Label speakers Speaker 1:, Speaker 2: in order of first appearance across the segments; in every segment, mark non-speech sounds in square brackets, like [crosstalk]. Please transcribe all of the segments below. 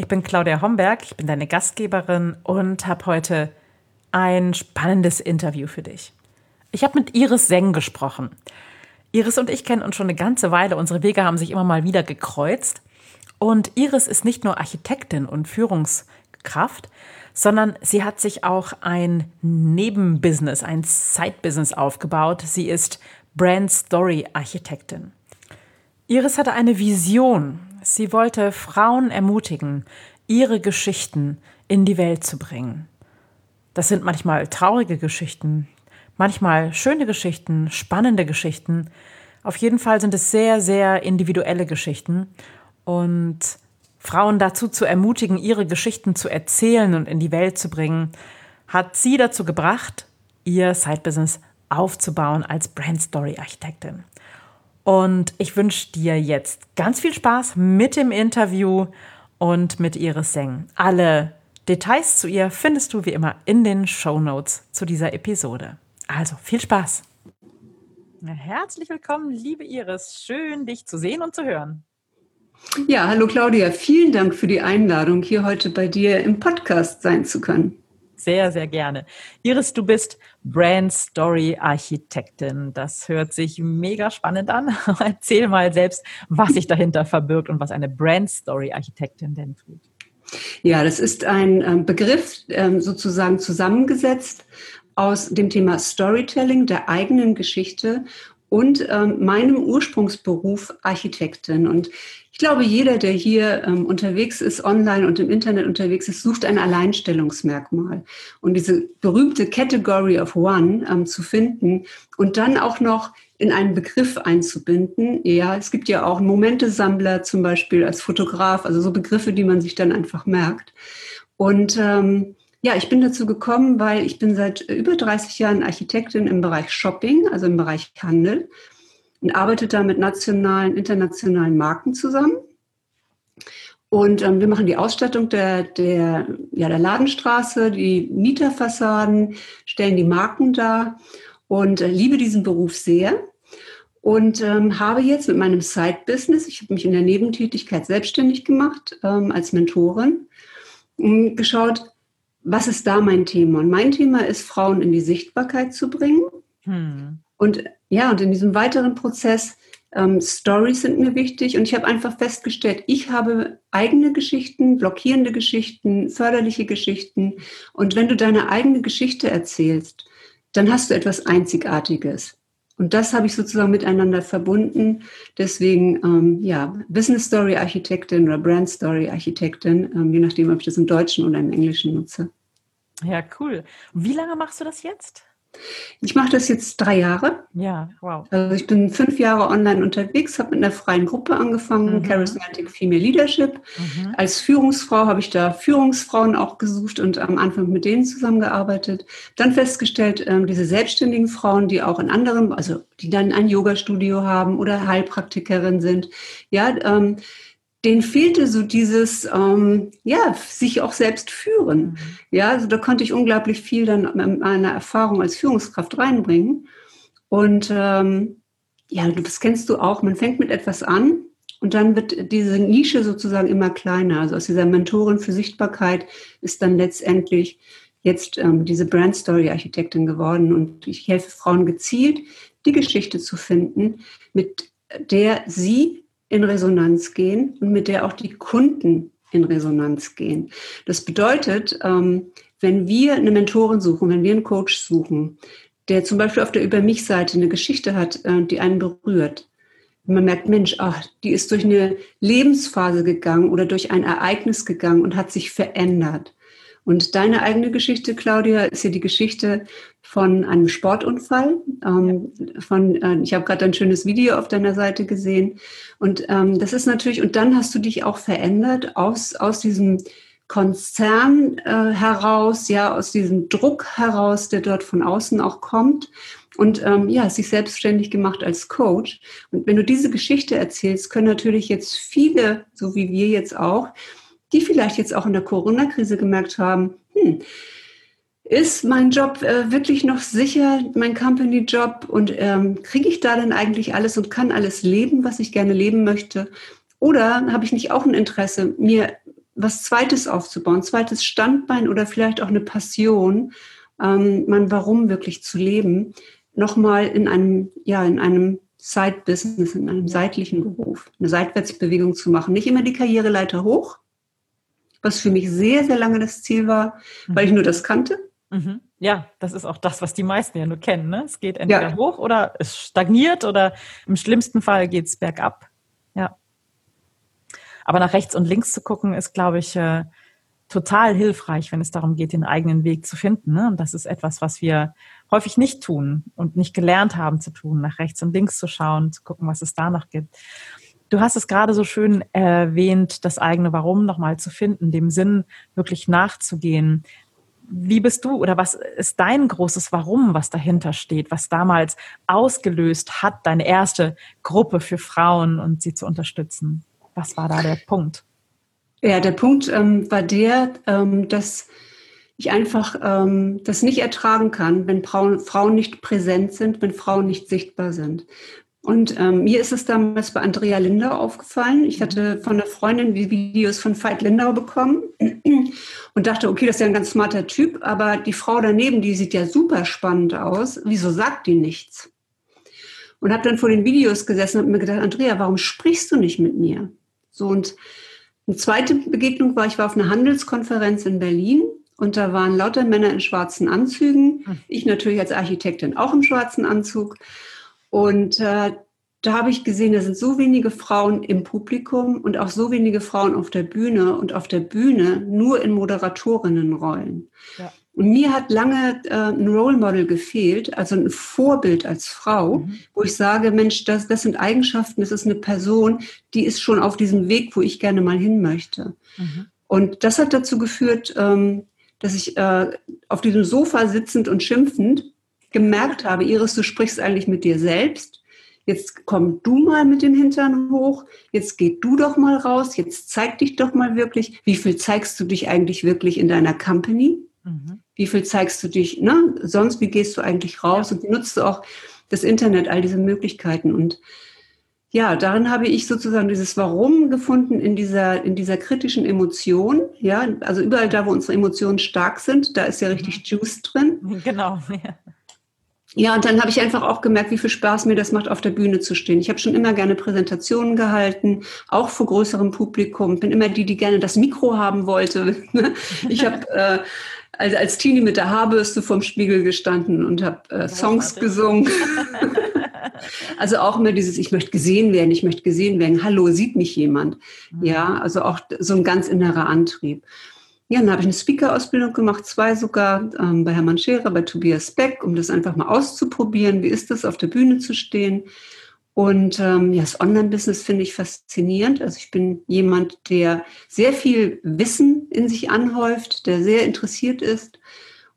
Speaker 1: Ich bin Claudia Homberg, ich bin deine Gastgeberin und habe heute ein spannendes Interview für dich. Ich habe mit Iris Seng gesprochen. Iris und ich kennen uns schon eine ganze Weile. Unsere Wege haben sich immer mal wieder gekreuzt. Und Iris ist nicht nur Architektin und Führungskraft, sondern sie hat sich auch ein Nebenbusiness, ein Side-Business aufgebaut. Sie ist Brand Story Architektin. Iris hatte eine Vision. Sie wollte Frauen ermutigen, ihre Geschichten in die Welt zu bringen. Das sind manchmal traurige Geschichten, manchmal schöne Geschichten, spannende Geschichten. Auf jeden Fall sind es sehr, sehr individuelle Geschichten. Und Frauen dazu zu ermutigen, ihre Geschichten zu erzählen und in die Welt zu bringen, hat sie dazu gebracht, ihr Side-Business aufzubauen als Brand Story Architektin. Und ich wünsche dir jetzt ganz viel Spaß mit dem Interview und mit Iris Seng. Alle Details zu ihr findest du wie immer in den Show Notes zu dieser Episode. Also viel Spaß. Herzlich willkommen, liebe Iris. Schön, dich zu sehen und zu hören.
Speaker 2: Ja, hallo Claudia. Vielen Dank für die Einladung, hier heute bei dir im Podcast sein zu können.
Speaker 1: Sehr, sehr gerne. Iris, du bist Brand Story Architektin. Das hört sich mega spannend an. [laughs] Erzähl mal selbst, was sich dahinter verbirgt und was eine Brand Story Architektin denn tut.
Speaker 2: Ja, das ist ein ähm, Begriff ähm, sozusagen zusammengesetzt aus dem Thema Storytelling, der eigenen Geschichte und ähm, meinem Ursprungsberuf Architektin. Und ich glaube, jeder, der hier ähm, unterwegs ist, online und im Internet unterwegs ist, sucht ein Alleinstellungsmerkmal. Und diese berühmte Category of One ähm, zu finden und dann auch noch in einen Begriff einzubinden. Ja, es gibt ja auch Momentesammler zum Beispiel als Fotograf, also so Begriffe, die man sich dann einfach merkt. Und ähm, ja, ich bin dazu gekommen, weil ich bin seit über 30 Jahren Architektin im Bereich Shopping, also im Bereich Handel und arbeite da mit nationalen, internationalen Marken zusammen. Und ähm, wir machen die Ausstattung der, der, ja, der Ladenstraße, die Mieterfassaden, stellen die Marken dar und äh, liebe diesen Beruf sehr. Und ähm, habe jetzt mit meinem Side-Business, ich habe mich in der Nebentätigkeit selbstständig gemacht ähm, als Mentorin, geschaut, was ist da mein Thema? Und mein Thema ist, Frauen in die Sichtbarkeit zu bringen. Hm. Und ja, und in diesem weiteren Prozess, ähm, Stories sind mir wichtig. Und ich habe einfach festgestellt, ich habe eigene Geschichten, blockierende Geschichten, förderliche Geschichten. Und wenn du deine eigene Geschichte erzählst, dann hast du etwas Einzigartiges. Und das habe ich sozusagen miteinander verbunden. Deswegen, ähm, ja, Business Story Architektin oder Brand Story Architektin, ähm, je nachdem, ob ich das im Deutschen oder im Englischen nutze.
Speaker 1: Ja, cool. Wie lange machst du das jetzt?
Speaker 2: Ich mache das jetzt drei Jahre.
Speaker 1: Ja, wow.
Speaker 2: Also ich bin fünf Jahre online unterwegs, habe mit einer freien Gruppe angefangen, mhm. Charismatic Female Leadership. Mhm. Als Führungsfrau habe ich da Führungsfrauen auch gesucht und am Anfang mit denen zusammengearbeitet. Dann festgestellt, ähm, diese selbstständigen Frauen, die auch in anderen, also die dann ein Yoga-Studio haben oder Heilpraktikerin sind, ja, ähm, denen fehlte so dieses, ähm, ja, sich auch selbst führen. Mhm. Ja, also da konnte ich unglaublich viel dann mit meiner Erfahrung als Führungskraft reinbringen. Und ähm, ja, das kennst du auch, man fängt mit etwas an und dann wird diese Nische sozusagen immer kleiner. Also aus dieser Mentorin für Sichtbarkeit ist dann letztendlich jetzt ähm, diese Brand Story Architektin geworden und ich helfe Frauen gezielt, die Geschichte zu finden, mit der sie in Resonanz gehen und mit der auch die Kunden in Resonanz gehen. Das bedeutet, ähm, wenn wir eine Mentorin suchen, wenn wir einen Coach suchen, der zum Beispiel auf der Über mich-Seite eine Geschichte hat, äh, die einen berührt, man merkt, Mensch, ach, die ist durch eine Lebensphase gegangen oder durch ein Ereignis gegangen und hat sich verändert. Und deine eigene Geschichte, Claudia, ist ja die Geschichte von einem Sportunfall. Ähm, von, äh, ich habe gerade ein schönes Video auf deiner Seite gesehen. Und ähm, das ist natürlich, und dann hast du dich auch verändert aus, aus diesem Konzern äh, heraus, ja, aus diesem Druck heraus, der dort von außen auch kommt. Und ähm, ja, sich selbstständig gemacht als Coach. Und wenn du diese Geschichte erzählst, können natürlich jetzt viele, so wie wir jetzt auch, die vielleicht jetzt auch in der Corona-Krise gemerkt haben, hm, ist mein Job äh, wirklich noch sicher, mein Company-Job? Und ähm, kriege ich da denn eigentlich alles und kann alles leben, was ich gerne leben möchte? Oder habe ich nicht auch ein Interesse, mir was Zweites aufzubauen, zweites Standbein oder vielleicht auch eine Passion, ähm, mein Warum wirklich zu leben, nochmal in einem, ja, in einem Side-Business, in einem seitlichen Beruf, eine Seitwärtsbewegung zu machen. Nicht immer die Karriereleiter hoch, was für mich sehr, sehr lange das Ziel war, mhm. weil ich nur das kannte.
Speaker 1: Mhm. Ja, das ist auch das, was die meisten ja nur kennen. Ne? Es geht entweder ja. hoch oder es stagniert oder im schlimmsten Fall geht es bergab. Ja. Aber nach rechts und links zu gucken, ist, glaube ich, äh, total hilfreich, wenn es darum geht, den eigenen Weg zu finden. Ne? Und das ist etwas, was wir häufig nicht tun und nicht gelernt haben zu tun, nach rechts und links zu schauen, zu gucken, was es da noch gibt. Du hast es gerade so schön erwähnt, das eigene Warum nochmal zu finden, dem Sinn wirklich nachzugehen. Wie bist du oder was ist dein großes Warum, was dahinter steht, was damals ausgelöst hat, deine erste Gruppe für Frauen und sie zu unterstützen? Was war da der Punkt?
Speaker 2: Ja, der Punkt ähm, war der, ähm, dass ich einfach ähm, das nicht ertragen kann, wenn Frauen, Frauen nicht präsent sind, wenn Frauen nicht sichtbar sind. Und ähm, mir ist es damals bei Andrea Lindau aufgefallen. Ich hatte von einer Freundin die Videos von Veit Lindau bekommen [clears throat] und dachte, okay, das ist ja ein ganz smarter Typ, aber die Frau daneben, die sieht ja super spannend aus. Wieso sagt die nichts? Und habe dann vor den Videos gesessen und mir gedacht, Andrea, warum sprichst du nicht mit mir? So und eine zweite Begegnung war, ich war auf einer Handelskonferenz in Berlin und da waren lauter Männer in schwarzen Anzügen. Hm. Ich natürlich als Architektin auch im schwarzen Anzug. Und äh, da habe ich gesehen, da sind so wenige Frauen im Publikum und auch so wenige Frauen auf der Bühne und auf der Bühne nur in Moderatorinnenrollen. Ja. Und mir hat lange äh, ein Role Model gefehlt, also ein Vorbild als Frau, mhm. wo ich sage, Mensch, das, das sind Eigenschaften, das ist eine Person, die ist schon auf diesem Weg, wo ich gerne mal hin möchte. Mhm. Und das hat dazu geführt, ähm, dass ich äh, auf diesem Sofa sitzend und schimpfend gemerkt habe, Iris, du sprichst eigentlich mit dir selbst. Jetzt komm du mal mit dem Hintern hoch. Jetzt geh du doch mal raus. Jetzt zeig dich doch mal wirklich. Wie viel zeigst du dich eigentlich wirklich in deiner Company? Mhm. Wie viel zeigst du dich, ne? Sonst, wie gehst du eigentlich raus? Ja. Und nutzt du auch das Internet, all diese Möglichkeiten. Und ja, darin habe ich sozusagen dieses Warum gefunden in dieser, in dieser kritischen Emotion. Ja, also überall da, wo unsere Emotionen stark sind, da ist ja richtig mhm. Juice drin.
Speaker 1: Genau. [laughs] Ja.
Speaker 2: Ja, und dann habe ich einfach auch gemerkt, wie viel Spaß mir das macht, auf der Bühne zu stehen. Ich habe schon immer gerne Präsentationen gehalten, auch vor größerem Publikum. Bin immer die, die gerne das Mikro haben wollte. [laughs] Ich habe äh, als, als Teenie mit der Haarbürste vorm Spiegel gestanden und habe äh, Songs gesungen. [laughs] also auch immer dieses, ich möchte gesehen werden, ich möchte gesehen werden. Hallo, sieht mich jemand? Mhm. Ja, also auch so ein ganz innerer Antrieb. Ja, dann habe ich eine Speaker-Ausbildung gemacht, zwei sogar, ähm, bei Hermann Scherer, bei Tobias Beck, um das einfach mal auszuprobieren. Wie ist das, auf der Bühne zu stehen? Und ähm, ja, das Online-Business finde ich faszinierend. Also ich bin jemand, der sehr viel Wissen in sich anhäuft, der sehr interessiert ist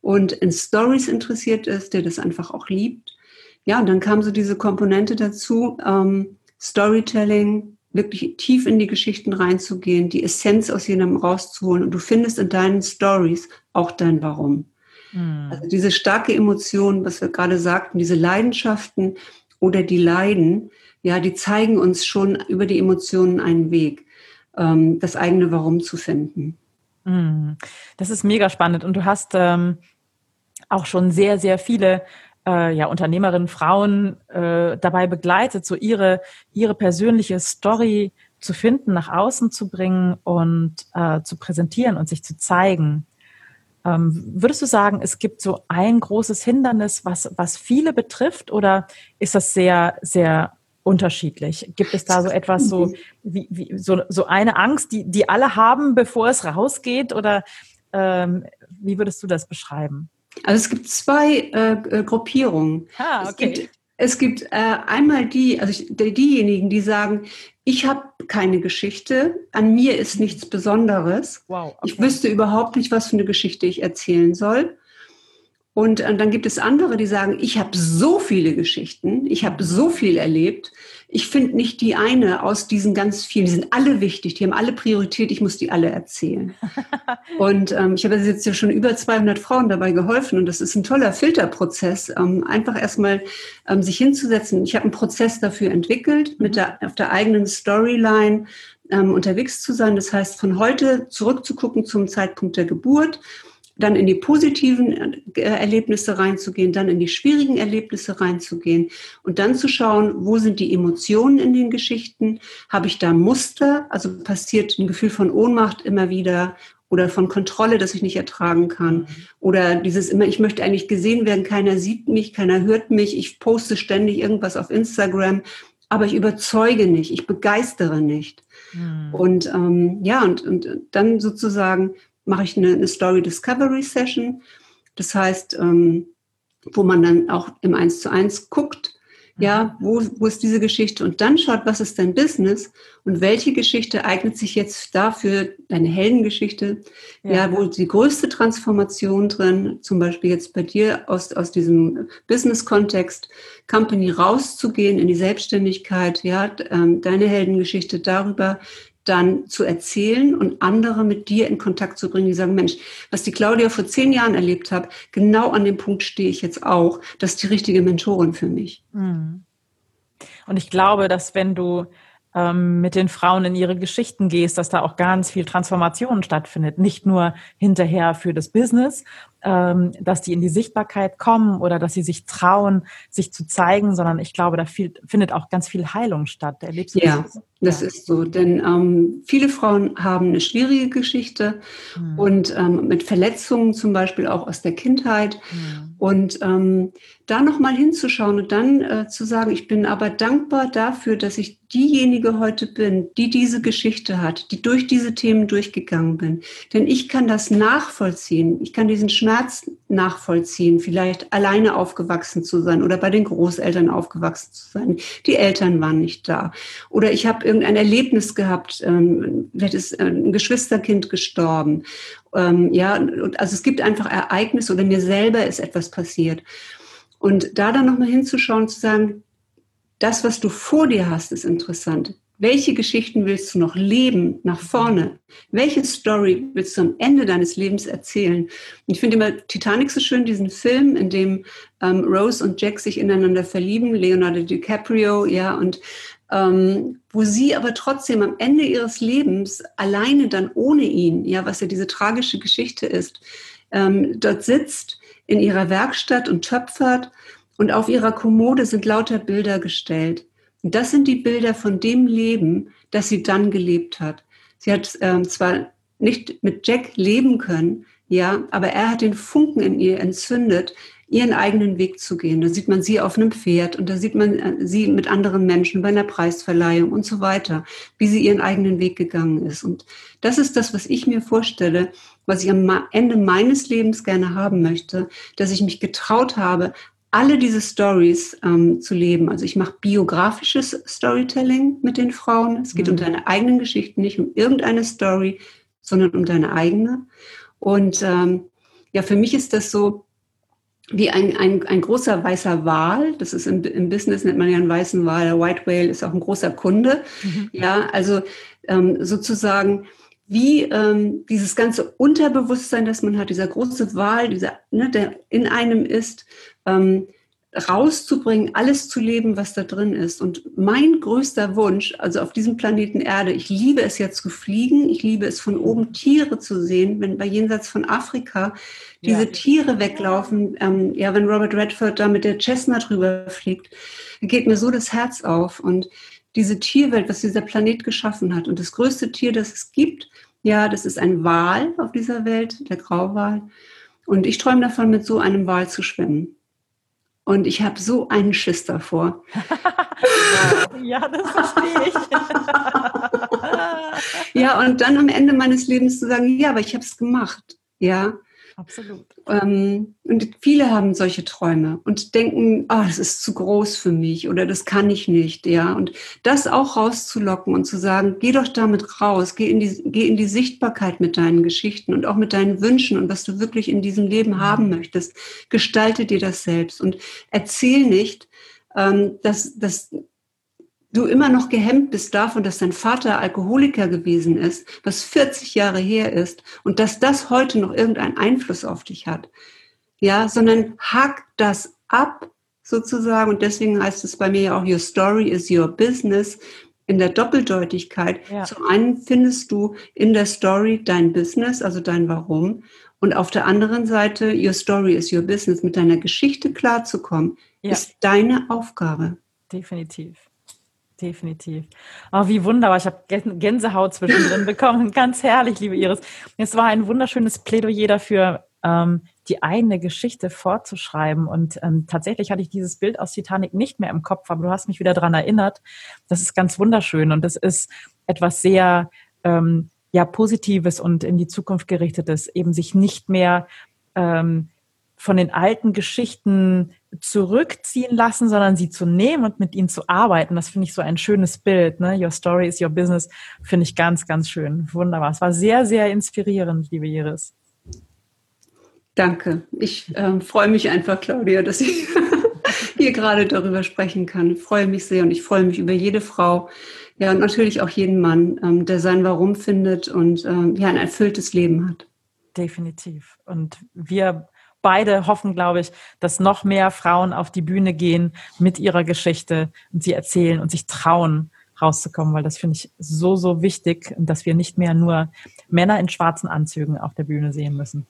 Speaker 2: und in Stories interessiert ist, der das einfach auch liebt. Ja, und dann kam so diese Komponente dazu, ähm, Storytelling, wirklich tief in die Geschichten reinzugehen, die Essenz aus jedem rauszuholen. Und du findest in deinen Stories auch dein Warum. Mhm. Also diese starke Emotion, was wir gerade sagten, diese Leidenschaften, oder die leiden, ja, die zeigen uns schon über die Emotionen einen Weg, ähm, das eigene Warum zu finden.
Speaker 1: Mm. Das ist mega spannend. Und du hast ähm, auch schon sehr, sehr viele äh, ja, Unternehmerinnen, Frauen äh, dabei begleitet, so ihre, ihre persönliche Story zu finden, nach außen zu bringen und äh, zu präsentieren und sich zu zeigen. Ähm, würdest du sagen, es gibt so ein großes Hindernis, was, was viele betrifft, oder ist das sehr, sehr unterschiedlich? Gibt es da so etwas so, [laughs] wie, wie, so, so eine Angst, die, die alle haben, bevor es rausgeht? Oder Ähm, wie würdest du das beschreiben?
Speaker 2: Also es gibt zwei äh, äh Gruppierungen. Ah, okay. Es gibt, es gibt äh, einmal die, also ich, diejenigen, die sagen, ich habe keine Geschichte, an mir ist nichts Besonderes. Wow, okay. Ich wüsste überhaupt nicht, was für eine Geschichte ich erzählen soll. Und äh, dann gibt es andere, die sagen, ich habe so viele Geschichten, ich habe so viel erlebt. Ich finde nicht die eine aus diesen ganz vielen, die sind alle wichtig, die haben alle Priorität, ich muss die alle erzählen. [laughs] und ähm, ich habe jetzt ja schon über 200 Frauen dabei geholfen und das ist ein toller Filterprozess, ähm, einfach erstmal ähm, sich hinzusetzen. Ich habe einen Prozess dafür entwickelt, mit mhm. der, auf der eigenen Storyline ähm, unterwegs zu sein. Das heißt, von heute zurückzugucken zum Zeitpunkt der Geburt dann in die positiven äh, Erlebnisse reinzugehen, dann in die schwierigen Erlebnisse reinzugehen und dann zu schauen, wo sind die Emotionen in den Geschichten? Habe ich da Muster? Also passiert ein Gefühl von Ohnmacht immer wieder oder von Kontrolle, das ich nicht ertragen kann. Oder dieses immer, ich möchte eigentlich gesehen werden, keiner sieht mich, keiner hört mich, ich poste ständig irgendwas auf Instagram, aber ich überzeuge nicht, ich begeistere nicht. Mhm. Und ähm, ja, und, und dann sozusagen mache ich eine, eine, Story Discovery Session. Das heißt, ähm, wo man dann auch im Eins zu eins guckt, ja, mhm. wo, wo ist diese Geschichte und dann schaut, was ist dein Business und welche Geschichte eignet sich jetzt dafür, deine Heldengeschichte, ja, ja wo die größte Transformation drin, zum Beispiel jetzt bei dir aus, aus diesem Business-Kontext, Company rauszugehen in die Selbstständigkeit, ja, ähm, deine Heldengeschichte darüber, dann zu erzählen und andere mit dir in Kontakt zu bringen, die sagen, Mensch, was die Claudia vor zehn Jahren erlebt hat, genau an dem Punkt stehe ich jetzt auch. Das ist die richtige Mentorin für mich. Hm.
Speaker 1: Und ich glaube, dass wenn du ähm, mit den Frauen in ihre Geschichten gehst, dass da auch ganz viel Transformation stattfindet. Nicht nur hinterher für das Business, dass die in die Sichtbarkeit kommen oder dass sie sich trauen, sich zu zeigen, sondern ich glaube, da viel, findet auch ganz viel Heilung statt.
Speaker 2: Erlebst du ja, das? das ja. ist so. Denn ähm, viele Frauen haben eine schwierige Geschichte hm. und ähm, mit Verletzungen zum Beispiel auch aus der Kindheit. Hm. Und ähm, da nochmal hinzuschauen und dann äh, zu sagen, ich bin aber dankbar dafür, dass ich diejenige heute bin, die diese Geschichte hat, die durch diese Themen durchgegangen bin. Denn ich kann das nachvollziehen. Ich kann diesen Schmerz Schmerz nachvollziehen, vielleicht alleine aufgewachsen zu sein oder bei den Großeltern aufgewachsen zu sein. Die Eltern waren nicht da. Oder ich habe irgendein Erlebnis gehabt, ähm, vielleicht ist ein Geschwisterkind gestorben. Ähm, ja, also es gibt einfach Ereignisse oder mir selber ist etwas passiert. Und da dann nochmal hinzuschauen, zu sagen, das, was du vor dir hast, ist interessant. Welche Geschichten willst du noch leben nach vorne? Welche Story willst du am Ende deines Lebens erzählen? Und ich finde immer Titanic so schön, diesen Film, in dem ähm, Rose und Jack sich ineinander verlieben, Leonardo DiCaprio, ja, und ähm, wo sie aber trotzdem am Ende ihres Lebens alleine dann ohne ihn, ja, was ja diese tragische Geschichte ist, ähm, dort sitzt in ihrer Werkstatt und töpfert und auf ihrer Kommode sind lauter Bilder gestellt. Und das sind die Bilder von dem Leben, das sie dann gelebt hat. Sie hat ähm, zwar nicht mit Jack leben können, ja, aber er hat den Funken in ihr entzündet, ihren eigenen Weg zu gehen. Da sieht man sie auf einem Pferd und da sieht man äh, sie mit anderen Menschen bei einer Preisverleihung und so weiter, wie sie ihren eigenen Weg gegangen ist. Und das ist das, was ich mir vorstelle, was ich am Ende meines Lebens gerne haben möchte, dass ich mich getraut habe, alle diese Stories ähm, zu leben. Also ich mache biografisches Storytelling mit den Frauen. Es geht mhm. um deine eigenen Geschichten, nicht um irgendeine Story, sondern um deine eigene. Und ähm, ja, für mich ist das so wie ein, ein, ein großer weißer Wal. Das ist im, im Business nennt man ja einen weißen Wal. Der White Whale ist auch ein großer Kunde. Mhm. Ja, also ähm, sozusagen wie ähm, dieses ganze Unterbewusstsein, das man hat, dieser große Wal, dieser, ne, der in einem ist, ähm, rauszubringen, alles zu leben, was da drin ist. Und mein größter Wunsch, also auf diesem Planeten Erde, ich liebe es ja zu fliegen, ich liebe es von oben Tiere zu sehen, wenn bei jenseits von Afrika diese ja. Tiere weglaufen, ähm, ja, wenn Robert Redford da mit der Cessna drüber fliegt, geht mir so das Herz auf. Und diese Tierwelt, was dieser Planet geschaffen hat. Und das größte Tier, das es gibt, ja, das ist ein Wal auf dieser Welt, der Grauwal. Und ich träume davon, mit so einem Wal zu schwimmen. Und ich habe so einen Schiss davor. [laughs] ja, das verstehe ich. [laughs] ja, und dann am Ende meines Lebens zu sagen, ja, aber ich habe es gemacht. Ja, Absolut. Ähm, und viele haben solche Träume und denken, ah, das ist zu groß für mich oder das kann ich nicht, ja. Und das auch rauszulocken und zu sagen, geh doch damit raus, geh in die, geh in die Sichtbarkeit mit deinen Geschichten und auch mit deinen Wünschen und was du wirklich in diesem Leben mhm. haben möchtest. Gestalte dir das selbst und erzähl nicht, ähm, dass, dass du immer noch gehemmt bist davon, dass dein Vater Alkoholiker gewesen ist, was 40 Jahre her ist und dass das heute noch irgendeinen Einfluss auf dich hat. Ja, sondern hack das ab sozusagen und deswegen heißt es bei mir ja auch Your Story is Your Business in der Doppeldeutigkeit. Ja. Zum einen findest du in der Story dein Business, also dein Warum und auf der anderen Seite Your Story is Your Business mit deiner Geschichte klarzukommen, ja. ist deine Aufgabe.
Speaker 1: Definitiv definitiv. Oh, wie wunderbar. Ich habe Gänsehaut zwischendrin bekommen. [laughs] Ganz herrlich, liebe Iris. Es war ein wunderschönes Plädoyer dafür, ähm, die eigene Geschichte fortzuschreiben. Und ähm, tatsächlich hatte ich dieses Bild aus Titanic nicht mehr im Kopf, aber du hast mich wieder daran erinnert. Das ist ganz wunderschön und das ist etwas sehr ähm, ja Positives und in die Zukunft gerichtetes, eben sich nicht mehr ähm, von den alten Geschichten zurückziehen lassen, sondern sie zu nehmen und mit ihnen zu arbeiten. Das finde ich so ein schönes Bild. Ne? Your story is your business. Finde ich ganz, ganz schön. Wunderbar. Es war sehr, sehr inspirierend, liebe Iris.
Speaker 2: Danke. Ich äh, freue mich einfach, Claudia, dass ich [laughs] hier gerade darüber sprechen kann. Ich freue mich sehr und ich freue mich über jede Frau, ja, und natürlich auch jeden Mann, ähm, der sein Warum findet und ähm, ja, ein erfülltes Leben hat.
Speaker 1: Definitiv. Und wir beide hoffen, glaube ich, dass noch mehr Frauen auf die Bühne gehen mit ihrer Geschichte und sie erzählen und sich trauen, rauszukommen, weil das finde ich so, so wichtig, dass wir nicht mehr nur Männer in schwarzen Anzügen auf der Bühne sehen müssen.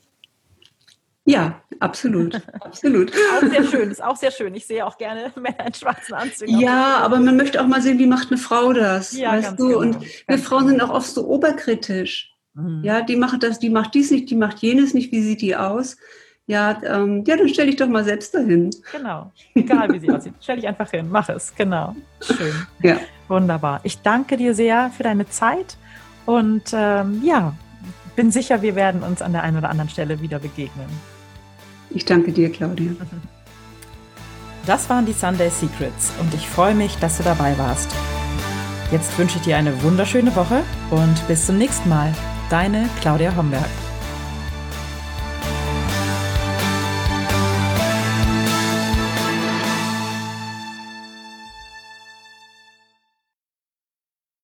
Speaker 2: Ja, absolut, [laughs] absolut.
Speaker 1: auch sehr schön, ist auch sehr schön. Ich sehe auch gerne [laughs] Männer in schwarzen Anzügen.
Speaker 2: Ja, aber man möchte auch mal sehen, wie macht eine Frau das, ja, weißt du? Genau. Und wir Frauen sind auch oft so oberkritisch. Mhm. Ja, die macht das, die macht dies nicht, die macht jenes nicht, wie sieht die aus? Ja, ähm, ja, dann stell dich doch mal selbst dahin.
Speaker 1: Genau, egal wie sie aussieht. Stell dich einfach hin, mach es, genau. Schön. Ja. Wunderbar. Ich danke dir sehr für deine Zeit und ähm, ja, bin sicher, wir werden uns an der einen oder anderen Stelle wieder begegnen.
Speaker 2: Ich danke dir, Claudia. [laughs]
Speaker 1: Das waren die Sunday Secrets und ich freue mich, dass du dabei warst. Jetzt wünsche ich dir eine wunderschöne Woche und bis zum nächsten Mal. Deine Claudia Homberg.